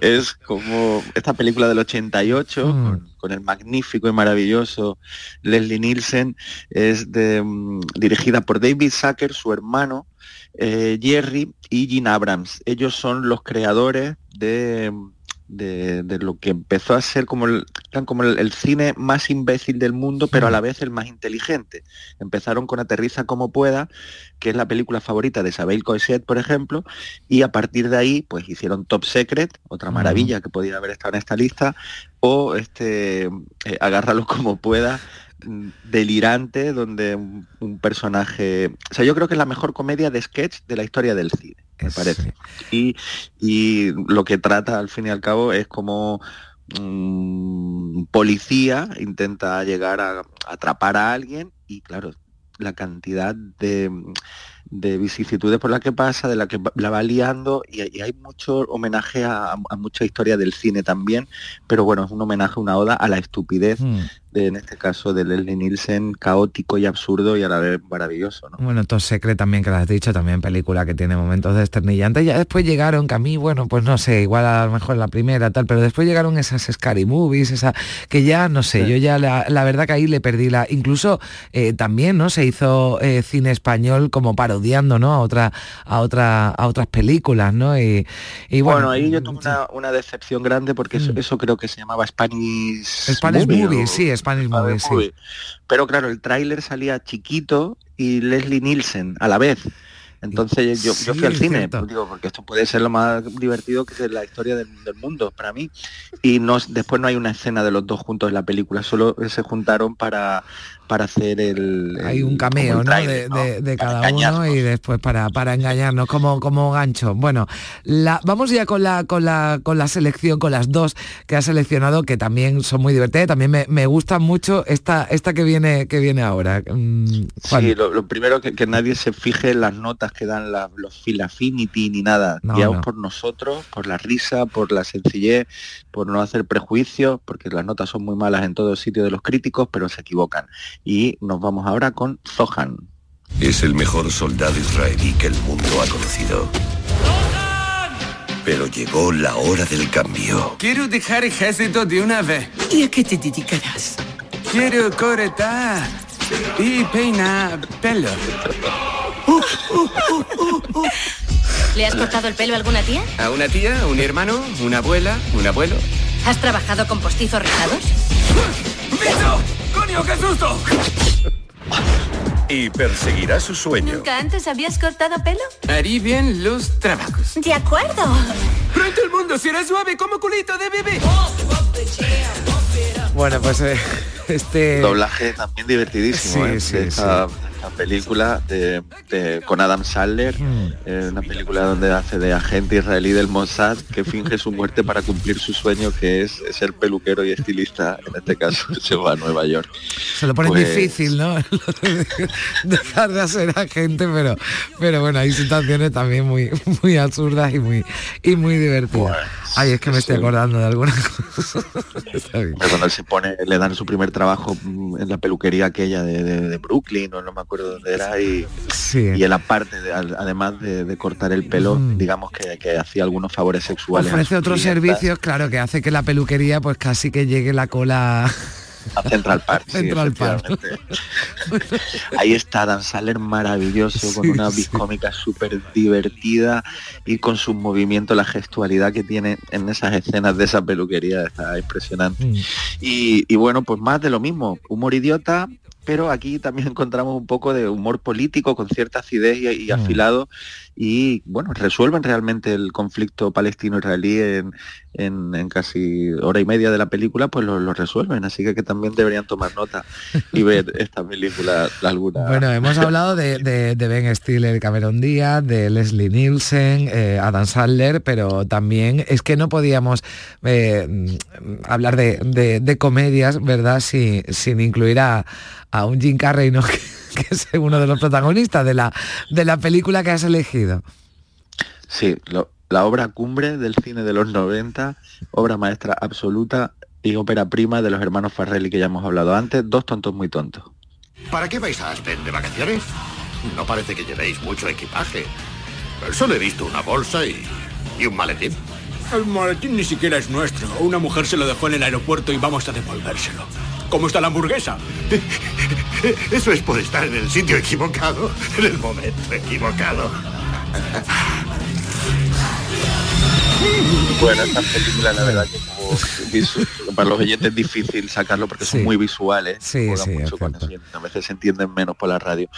Es como esta película del 88, Mm. con, con el magnífico y maravilloso Leslie Nielsen, es de, mm, dirigida por David Zucker, su hermano, eh, Jerry y Gene Abrams. Ellos son los creadores de, de, de lo que empezó a ser como el, como el, el cine más imbécil del mundo, pero a la vez el más inteligente. Empezaron con Aterriza como pueda, que es la película favorita de Isabel Coixet, por ejemplo, y a partir de ahí, pues hicieron Top Secret, otra maravilla que podía haber estado en esta lista, o este eh, Agárralo como pueda, mm, delirante, donde un, un personaje. O sea, yo creo que es la mejor comedia de sketch de la historia del cine, me parece. Y, y lo que trata al fin y al cabo es como un policía intenta llegar a, a atrapar a alguien y claro, la cantidad de, de vicisitudes por las que pasa, de la que la va liando y, y hay mucho homenaje a, a mucha historia del cine también, pero bueno, es un homenaje, una oda a la estupidez Mm. De, en este caso, de Leslie Nielsen, caótico y absurdo y a la vez maravilloso. ¿no? Bueno, Top Secret también, que lo has dicho, también película que tiene momentos desternillantes. Ya después llegaron, que a mí, bueno, pues no sé, igual a lo mejor la primera, tal, pero después llegaron esas Scary Movies, esa, que ya, no sé, yo ya la, la verdad que ahí le perdí la... Incluso eh, también, ¿no? Se hizo eh, cine español como parodiando, ¿no? A, otra, a, otra, a otras películas, ¿no? Y, y bueno, bueno, ahí yo tuve una, una decepción grande porque eso, eso creo que se llamaba Spanish, Spanish Movie, o- sí, Spanish Movie, sí. Movie. Pero claro, el tráiler salía chiquito y Leslie Nielsen a la vez. Entonces yo, fui al cine, pues, digo, porque esto puede ser lo más divertido que es la historia del, del mundo para mí. Y no, después no hay una escena de los dos juntos en la película, solo se juntaron para, para hacer el... hay el- un cameo, el ¿no? De, de- de cada uno engañarnos. y después para, para engañarnos como, como gancho. Bueno, la, vamos ya con la, con, la, con la selección, con las dos que has seleccionado, que también son muy divertidas. También me, me gustan mucho esta, esta que viene, que viene ahora. Mm. Sí, lo, lo primero que, que nadie se fije en las notas que dan la- los Feel Affinity ni nada. No, por nosotros, por la risa, por la sencillez, por no hacer prejuicios, porque las notas son muy malas en todo sitio de los críticos, pero se equivocan. Y nos vamos ahora con Zohan. Es el mejor soldado israelí que el mundo ha conocido. Pero llegó la hora del cambio. Quiero dejar ejército de una vez. ¿Y a qué te dedicarás? Quiero cortar y peinar pelo. ¿Le has cortado el pelo a alguna tía? ¿A una tía, un hermano, una abuela, un abuelo? ¿Has trabajado con postizos rizados? ¡Bicho! ¡Coño, qué susto! Y perseguirá su sueño. ¿Nunca antes habías cortado pelo? Harí bien los trabajos. De acuerdo. Pronto el mundo será suave como culito de bebé. Bueno, pues eh, este... Doblaje también divertidísimo, Sí, ¿eh? sí, de esta, esta película de, de- con Adam Sandler, Hmm. eh, una película donde hace de agente israelí del Mossad que finge su muerte para cumplir su sueño que es ser peluquero y estilista, en este caso se va a Nueva York. Se lo pone Pues- difícil, ¿no? Dejar de ser agente, pero, pero bueno, hay situaciones también muy, muy absurdas y muy, y muy divertidas. Ay, es que me estoy acordando de alguna cosa. Está bien. Cuando se pone, le dan su primer trabajo mm, en la peluquería aquella de, de- de Brooklyn, o no me acuerdo dónde era, y, Sí. y él aparte, de- al- además de, cortar el pelo, digamos que, que hacía algunos favores sexuales. Ofrece otros clientas. servicios, claro, que hace que la peluquería pues casi que llegue la cola A Central Park. sí, Central Park. Ahí está Dan Sandler maravilloso, con una biscómica súper divertida y con sus movimientos, la gestualidad que tiene en esas escenas de esa peluquería, está impresionante. Mm. Y, y bueno, pues más de lo mismo, humor idiota, pero aquí también encontramos un poco de humor político con cierta acidez y, y Mm. Y bueno, resuelven realmente el conflicto palestino-israelí en, en- en casi hora y media de la película, pues lo, lo resuelven, así que, que también deberían tomar nota y ver esta película alguna. Bueno, hemos hablado de, de- de Ben Stiller, Cameron Díaz, de Leslie Nielsen, eh, Adam Sandler, pero también es que no podíamos eh, mm, hablar de, de- de comedias, ¿verdad? Si- sin incluir a, a un Jim Carrey, ¿no? que, es uno de los protagonistas de la, de la película que has elegido. Sí, lo- la obra cumbre del cine de los 90, obra maestra absoluta y ópera prima de los hermanos Farrelly que ya hemos hablado antes, dos tontos muy tontos. ¿Para qué vais a Aspen de vacaciones? No parece que llevéis mucho equipaje. Solo he visto una bolsa y, y un maletín. El maletín ni siquiera es nuestro. Una mujer se lo dejó en el aeropuerto y vamos a devolvérselo. ¿Cómo está la hamburguesa? Eso es por estar en el sitio equivocado, en el momento equivocado. Bueno, esta película la verdad que como para los oyentes es difícil sacarlo porque son Sí. muy visuales. Sí, juegan sí, mucho es con cierto. eso y a veces se entienden menos por la radio.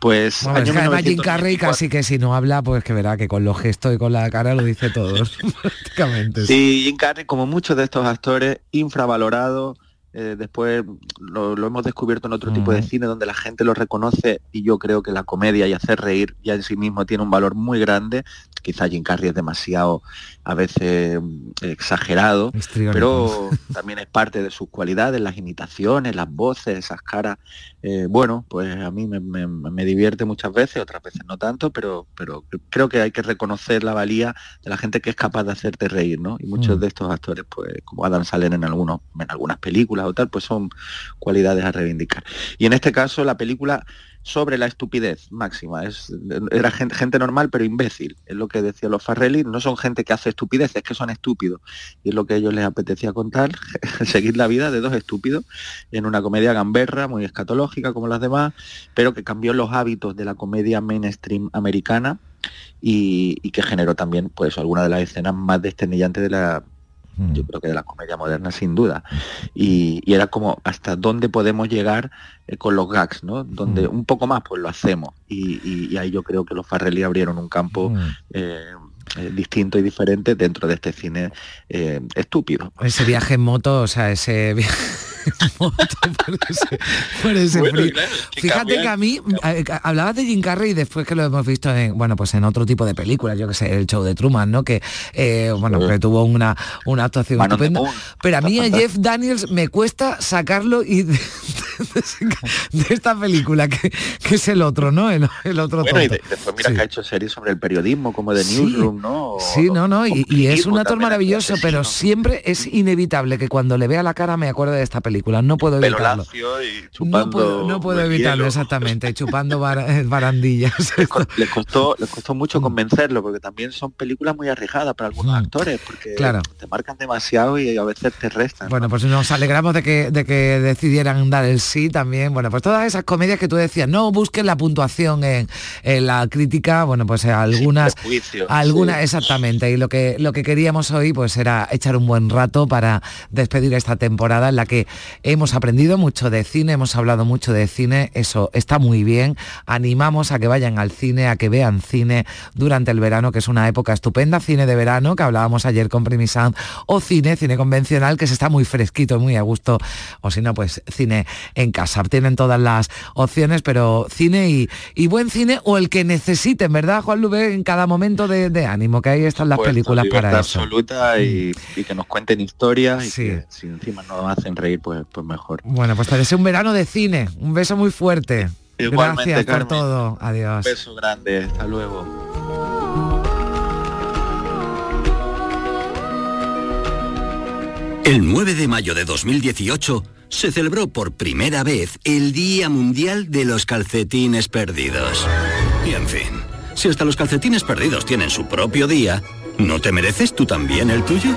Pues Bueno, es año que además Jim 1994. Carrey casi que si no habla, pues que verá que con los gestos y con la cara lo dice todo, prácticamente. Sí, Jim Carrey, como muchos de estos actores, infravalorado. Eh, después lo, lo hemos descubierto en otro tipo de cine donde la gente lo reconoce y yo creo que la comedia y hacer reír ya en sí mismo tiene un valor muy grande. Quizá Jim Carrey es demasiado a veces exagerado, pero también es parte de sus cualidades, las imitaciones, las voces, esas caras. Eh, bueno, pues a mí me, me- me divierte muchas veces, otras veces no tanto, pero, pero creo que hay que reconocer la valía de la gente que es capaz de hacerte reír, ¿no? Y muchos Mm. de estos actores, pues como Adam Salen en algunos, en algunas películas o tal, pues son cualidades a reivindicar. Y en este caso la película sobre la estupidez máxima. Es, era gente, gente normal pero imbécil. Es lo que decían los Farrelly. No son gente que hace estupideces, es que son estúpidos. Y es lo que a ellos les apetecía contar, seguir la vida de dos estúpidos en una comedia gamberra, muy escatológica como las demás, pero que cambió los hábitos de la comedia mainstream americana y, y que generó también pues algunas de las escenas más desternillantes de la yo creo que de la comedia moderna sin duda. Y, y era como hasta dónde podemos llegar eh, con los gags no donde un poco más pues lo hacemos. Y, y- y ahí yo creo que los Farrelly abrieron un campo eh, eh, distinto y diferente dentro de este cine eh, estúpido. Ese viaje en moto, o sea, ese viaje Bueno, frío. claro, que Fíjate que a mí, eh, hablabas de Jim Carrey y después que lo hemos visto en, bueno, pues en otro tipo de películas, yo que sé, el show de Truman, ¿no? Que, eh, bueno, que tuvo una, una actuación estupenda. Pero a mí a Jeff Daniels me cuesta sacarlo y de, de esta película, que, que es el otro, ¿no? El, el otro bueno y tonto. de- después mira Sí. que ha hecho series sobre el periodismo como de Sí. Newsroom no O- Sí, no, no, y, y es un actor maravilloso, pero siempre es inevitable que cuando le vea la cara me acuerde de esta película. No puedo evitarlo. lacio y chupando No puedo, no puedo el evitarlo, hielo. exactamente, chupando bar- eh, barandillas. les costó les costó Mm. mucho convencerlo porque también son películas muy arriesgadas para algunos actores porque Claro. te marcan demasiado y a veces te restan Bueno, pues nos alegramos de que, de que decidieran dar el sí, también. Bueno, pues todas esas comedias que tú decías, no busquen la puntuación en, en la crítica, bueno, pues eh, algunas, algunas, sí. exactamente. Y lo que, lo que queríamos hoy, pues era echar un buen rato para despedir esta temporada en la que hemos aprendido mucho de cine, hemos hablado mucho de cine, eso está muy bien. Animamos a que vayan al cine, a que vean cine durante el verano, que es una época estupenda, cine de verano, que hablábamos ayer con Primisan, o cine, cine convencional, que se está muy fresquito, muy a gusto, o si no, pues cine en casa. Tienen todas las opciones, pero cine y, y buen cine, o el que necesiten, ¿verdad, Juan Lube? En cada momento de, de ánimo, que ahí están las Puesto, películas para eso. Absoluta y, y que nos cuenten historias y que si encima nos hacen reír, pues, pues mejor. Bueno, pues te deseo un verano de cine. Un beso muy fuerte. Igualmente, Gracias por todo. Un Adiós. beso grande, hasta luego. El 9 de mayo de 2018 se celebró por primera vez el Día Mundial de los Calcetines Perdidos. Y en fin, si hasta los calcetines perdidos tienen su propio día, ¿no te mereces tú también el tuyo?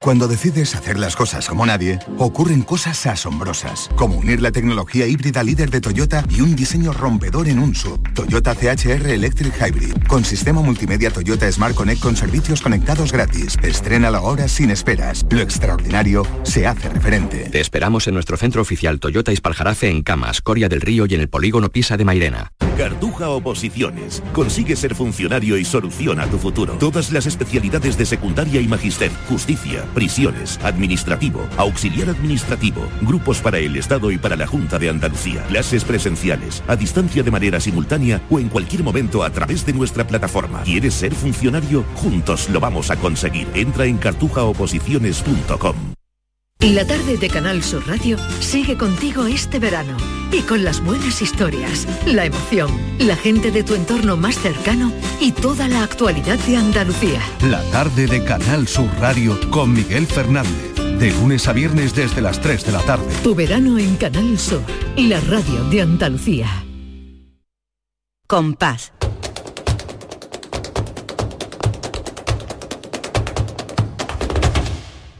Cuando decides hacer las cosas como nadie, ocurren cosas asombrosas, como unir la tecnología híbrida líder de Toyota y un diseño rompedor en un sub. Toyota CHR Electric Hybrid, con sistema multimedia Toyota Smart Connect con servicios conectados gratis. Estrena la hora sin esperas. Lo extraordinario se hace referente. Te esperamos en nuestro centro oficial Toyota Ispaljarafe en Camas, Coria del Río y en el polígono Pisa de Mairena. Cartuja Oposiciones. Consigue ser funcionario y soluciona tu futuro. Todas las especialidades de secundaria y magister, justicia, prisiones, administrativo, auxiliar administrativo, grupos para el Estado y para la Junta de Andalucía, clases presenciales, a distancia de manera simultánea o en cualquier momento a través de nuestra plataforma. ¿Quieres ser funcionario? Juntos lo vamos a conseguir. Entra en cartujaoposiciones.com. La tarde de Canal Sur Radio sigue contigo este verano y con las buenas historias, la emoción, la gente de tu entorno más cercano y toda la actualidad de Andalucía. La tarde de Canal Sur Radio con Miguel Fernández. De lunes a viernes desde las 3 de la tarde. Tu verano en Canal Sur, la radio de Andalucía. Compás.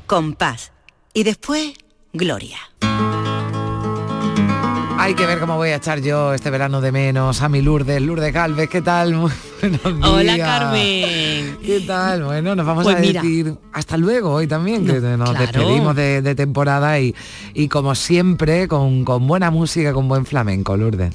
Compás. Y después, Gloria. Hay que ver cómo voy a echar yo este verano de menos a mi Lourdes, Lourdes Galvez, ¿qué tal? Muy buenos Hola. Carmen. ¿Qué tal? Bueno, nos vamos Pues a mira. decir hasta luego hoy también, que No, nos claro. despedimos de, de temporada y, y como siempre, con, con buena música, con buen flamenco, Lourdes.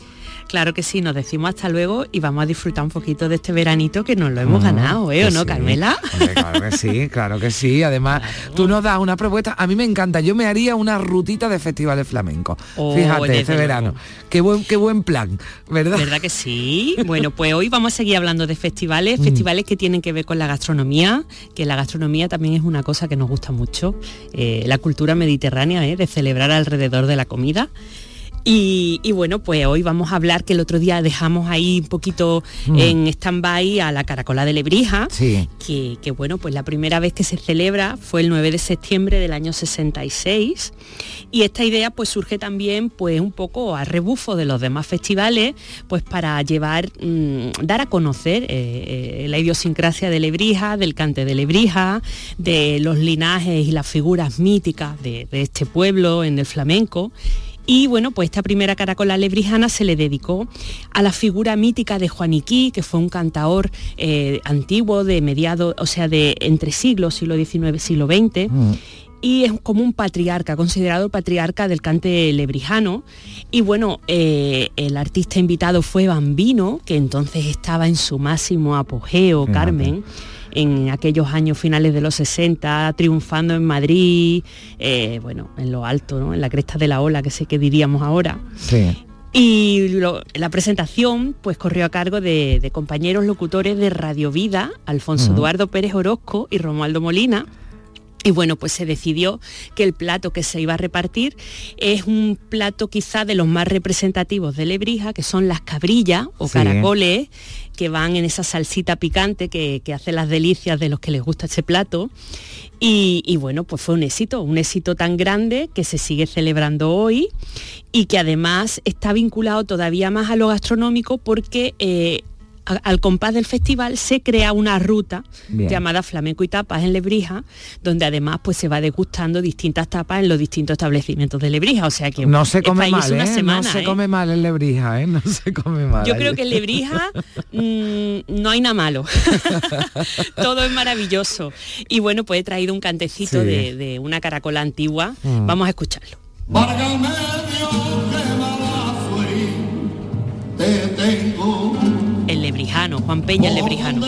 Claro que sí, nos decimos hasta luego y vamos a disfrutar un poquito de este veranito que nos lo hemos Mm, ganado, ¿eh? ¿O no, sí. Carmela? Hombre, claro que sí, claro que sí. Además, tú nos das una propuesta. A mí me encanta. Yo me haría una rutita de festivales flamencos. Oh, Fíjate, este verano. Qué buen, qué buen plan, ¿verdad? ¿Verdad que sí? Bueno, pues hoy vamos a seguir hablando de festivales, Mm. festivales que tienen que ver con la gastronomía, que la gastronomía también es una cosa que nos gusta mucho, eh, la cultura mediterránea, ¿eh? de celebrar alrededor de la comida. Y, y bueno, pues hoy vamos a hablar que el otro día dejamos ahí un poquito Mm. en stand-by a la caracola de Lebrija, Sí. que, que, bueno, pues la primera vez que se celebra fue el 9 de septiembre del año 66 y esta idea pues surge también pues un poco a rebufo de los demás festivales pues para llevar, mm, dar a conocer eh, eh, la idiosincrasia de Lebrija, del cante de Lebrija, de los linajes y las figuras míticas de, de este pueblo en el flamenco Y bueno, pues esta primera caracola lebrijana se le dedicó a la figura mítica de Juaniquí, que fue un cantaor eh, antiguo de mediado, o sea, de entre siglos, siglo XIX, siglo XX. Y es como un patriarca, considerado el patriarca del cante lebrijano. Y bueno, eh, el artista invitado fue Bambino, que entonces estaba en su máximo apogeo, Carmen en aquellos años finales de los 60, triunfando en Madrid, eh, bueno, en lo alto, ¿no? en la cresta de la ola, que sé que diríamos ahora. Sí. Y lo- la presentación pues corrió a cargo de, de compañeros locutores de Radio Vida, Alfonso. Eduardo Pérez Orozco y Romualdo Molina. Y bueno, pues se decidió que el plato que se iba a repartir es un plato quizá de los más representativos de Lebrija, que son las cabrillas o Sí. caracoles, que van en esa salsita picante que, que hace las delicias de los que les gusta ese plato. Y, y bueno, pues fue un éxito, un éxito tan grande que se sigue celebrando hoy y que además está vinculado todavía más a lo gastronómico porque eh, a- al compás del festival se crea una ruta Bien. llamada Flamenco y Tapas en Lebrija, donde además pues se va degustando distintas tapas en los distintos establecimientos de Lebrija. O sea que No se come mal, ¿eh? semana, no se ¿eh? come mal en Lebrija, ¿eh? No se come mal. Yo allí. creo que en Lebrija mm, no hay nada malo. Todo es maravilloso. Y bueno, pues he traído un cantecito Sí. de, de una caracola antigua. Mm. Vamos a escucharlo. Te tengo El Juan Peña lebrijano.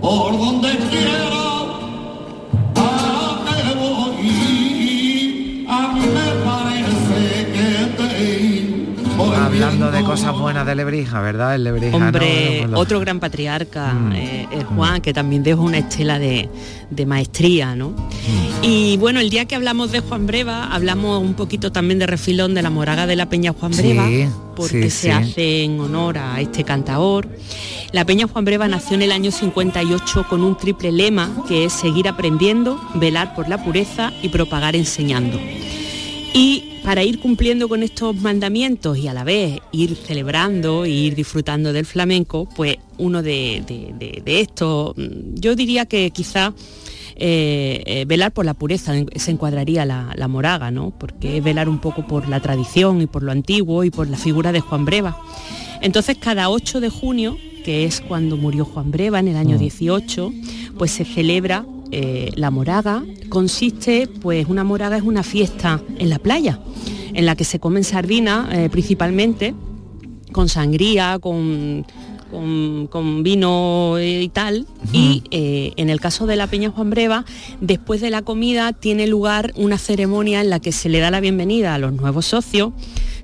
por donde quiera. De viendo. cosas buenas de Lebrija, ¿verdad? El lebrijano. Hombre, pues otro gran patriarca, Mm. eh, es Juan, que también dejó una estela de, de maestría, ¿no? Mm. Y bueno, el día que hablamos de Juan Breva, hablamos un poquito también de refilón de la moraga de la Peña Juan Sí, Breva, porque sí, se sí. hace en honor a este cantaor. La Peña Juan Breva nació en el año 58 con un triple lema que es seguir aprendiendo, velar por la pureza y propagar enseñando. Y para ir cumpliendo con estos mandamientos y a la vez ir celebrando e ir disfrutando del flamenco, pues uno de, de- de- de estos, mm, yo diría que quizá eh, eh, velar por la pureza se encuadraría la, la moraga, ¿no? Porque es velar un poco por la tradición y por lo antiguo y por la figura de Juan Breva. Entonces cada 8 de junio, que es cuando murió Juan Breva en el año 18, pues se celebra eh, la moraga. Consiste, pues una moraga es una fiesta en la playa, en la que se comen sardinas eh, principalmente, con sangría, con, con, con vino y tal. Y eh, en el caso de la Peña Juan Breva, después de la comida tiene lugar una ceremonia en la que se le da la bienvenida a los nuevos socios,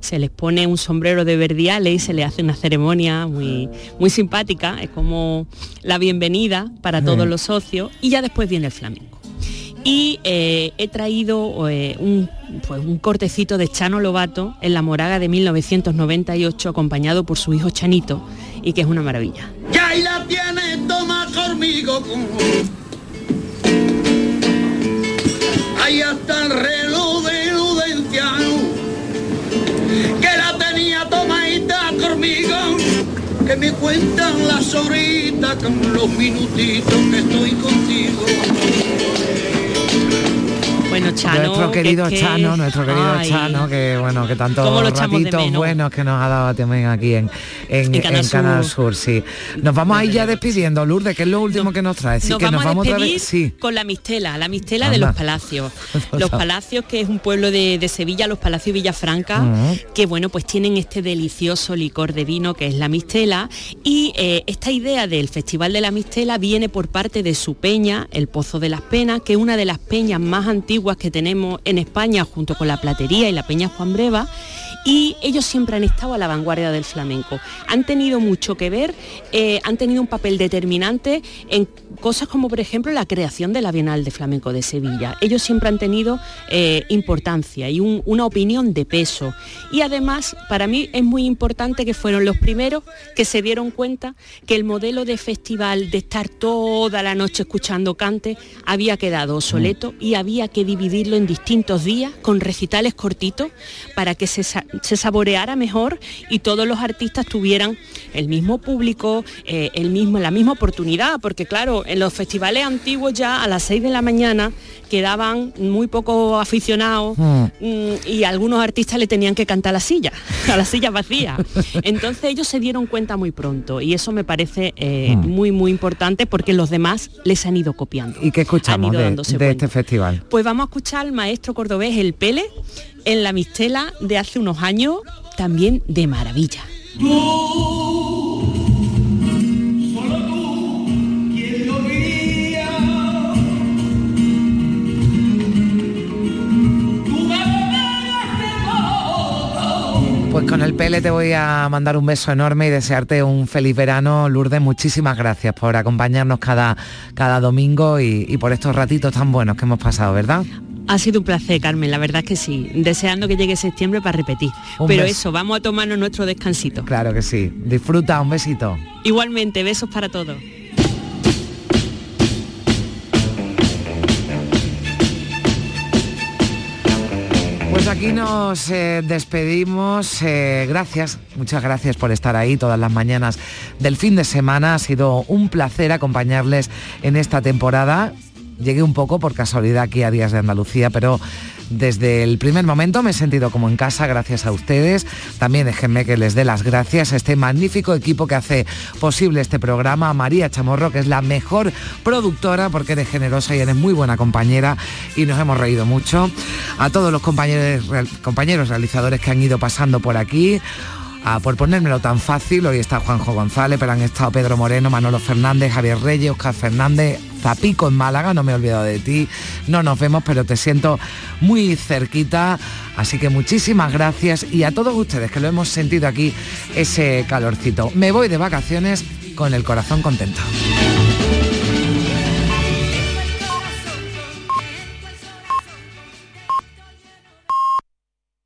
se les pone un sombrero de verdiales y se le hace una ceremonia muy, muy simpática, es como la bienvenida para todos Sí. los socios y ya después viene el flamenco. Y eh, he traído eh, un, pues, un cortecito de Chano Lobato en la Moraga de 1998 acompañado por su hijo Chanito y que es una maravilla. Y ahí la tienes, toma conmigo. Ahí está el reloj de Ludenciano, que la tenía tomadita conmigo, que me cuentan las horitas con los minutitos que estoy contigo. Bueno, Chano, nuestro que querido que- Chano, nuestro querido Ay, Chano, que bueno, que tantos ratitos buenos que nos ha dado también aquí en, en, En Canal en Canal Sur. Sí. Nos vamos a ir ya despidiendo, Lourdes, que es lo último que nos trae. Sí, nos que vamos, nos vamos a otra despedir vez. Sí. con la Mistela, la Mistela de los Palacios. Los Palacios, que es un pueblo de, de Sevilla, los Palacios Villafranca, Ujú. que bueno, pues tienen este delicioso licor de vino que es la Mistela. Y eh, esta idea del Festival de la Mistela viene por parte de su peña, el Pozo de las Penas, que es una de las peñas más antiguas que tenemos en España, junto con la Platería y la Peña Juan Breva. Y ellos siempre han estado a la vanguardia del flamenco. Han tenido mucho que ver, eh, han tenido un papel determinante en cosas como, por ejemplo, la creación de la Bienal de Flamenco de Sevilla. Ellos siempre han tenido eh, importancia y un- una opinión de peso. Y además, para mí es muy importante que fueron los primeros que se dieron cuenta que el modelo de festival de estar toda la noche escuchando cante había quedado obsoleto y había que dividirlo en distintos días con recitales cortitos para que se, se saboreara mejor y todos los artistas tuvieran el mismo público, eh, el mismo, la misma oportunidad, porque claro, en los festivales antiguos ya a las 6 de la mañana quedaban muy poco aficionados Hmm. mm, y algunos artistas le tenían que cantar a la silla, a la silla vacía. Entonces ellos se dieron cuenta muy pronto y eso me parece eh, Hmm. muy, muy importante porque los demás les han ido copiando. ¿Y qué escuchamos de, de este festival? Pues vamos a escuchar al maestro cordobés El Pele en la mistela de hace unos años, también de maravilla. Pues con el Pele te voy a mandar un beso enorme y desearte un feliz verano. Lourdes, muchísimas gracias por acompañarnos cada, cada domingo y, y por estos ratitos tan buenos que hemos pasado, ¿verdad? Ha sido un placer, Carmen, la verdad que sí. Deseando que llegue septiembre para repetir. Un Pero beso. eso, vamos a tomarnos nuestro descansito. Claro que sí. Disfruta, un besito. Igualmente, besos para todos. Pues aquí nos eh, despedimos. eh, gracias, muchas gracias por estar ahí todas las mañanas del fin de semana. Ha sido un placer acompañarles en esta temporada. Llegué un poco por casualidad aquí a Días de Andalucía, pero desde el primer momento me he sentido como en casa gracias a ustedes. También déjenme que les dé las gracias a este magnífico equipo que hace posible este programa, a María Chamorro, que es la mejor productora porque eres generosa y eres muy buena compañera y nos hemos reído mucho. A todos los compañeros, compañeros realizadores que han ido pasando por aquí. Ah, por ponérmelo tan fácil, hoy está Juanjo González, pero han estado Pedro Moreno, Manolo Fernández, Javier Reyes, Oscar Fernández, Zapico en Málaga, no me he olvidado de ti, no nos vemos, pero te siento muy cerquita, así que muchísimas gracias y a todos ustedes que lo hemos sentido aquí, ese calorcito. Me voy de vacaciones con el corazón contento.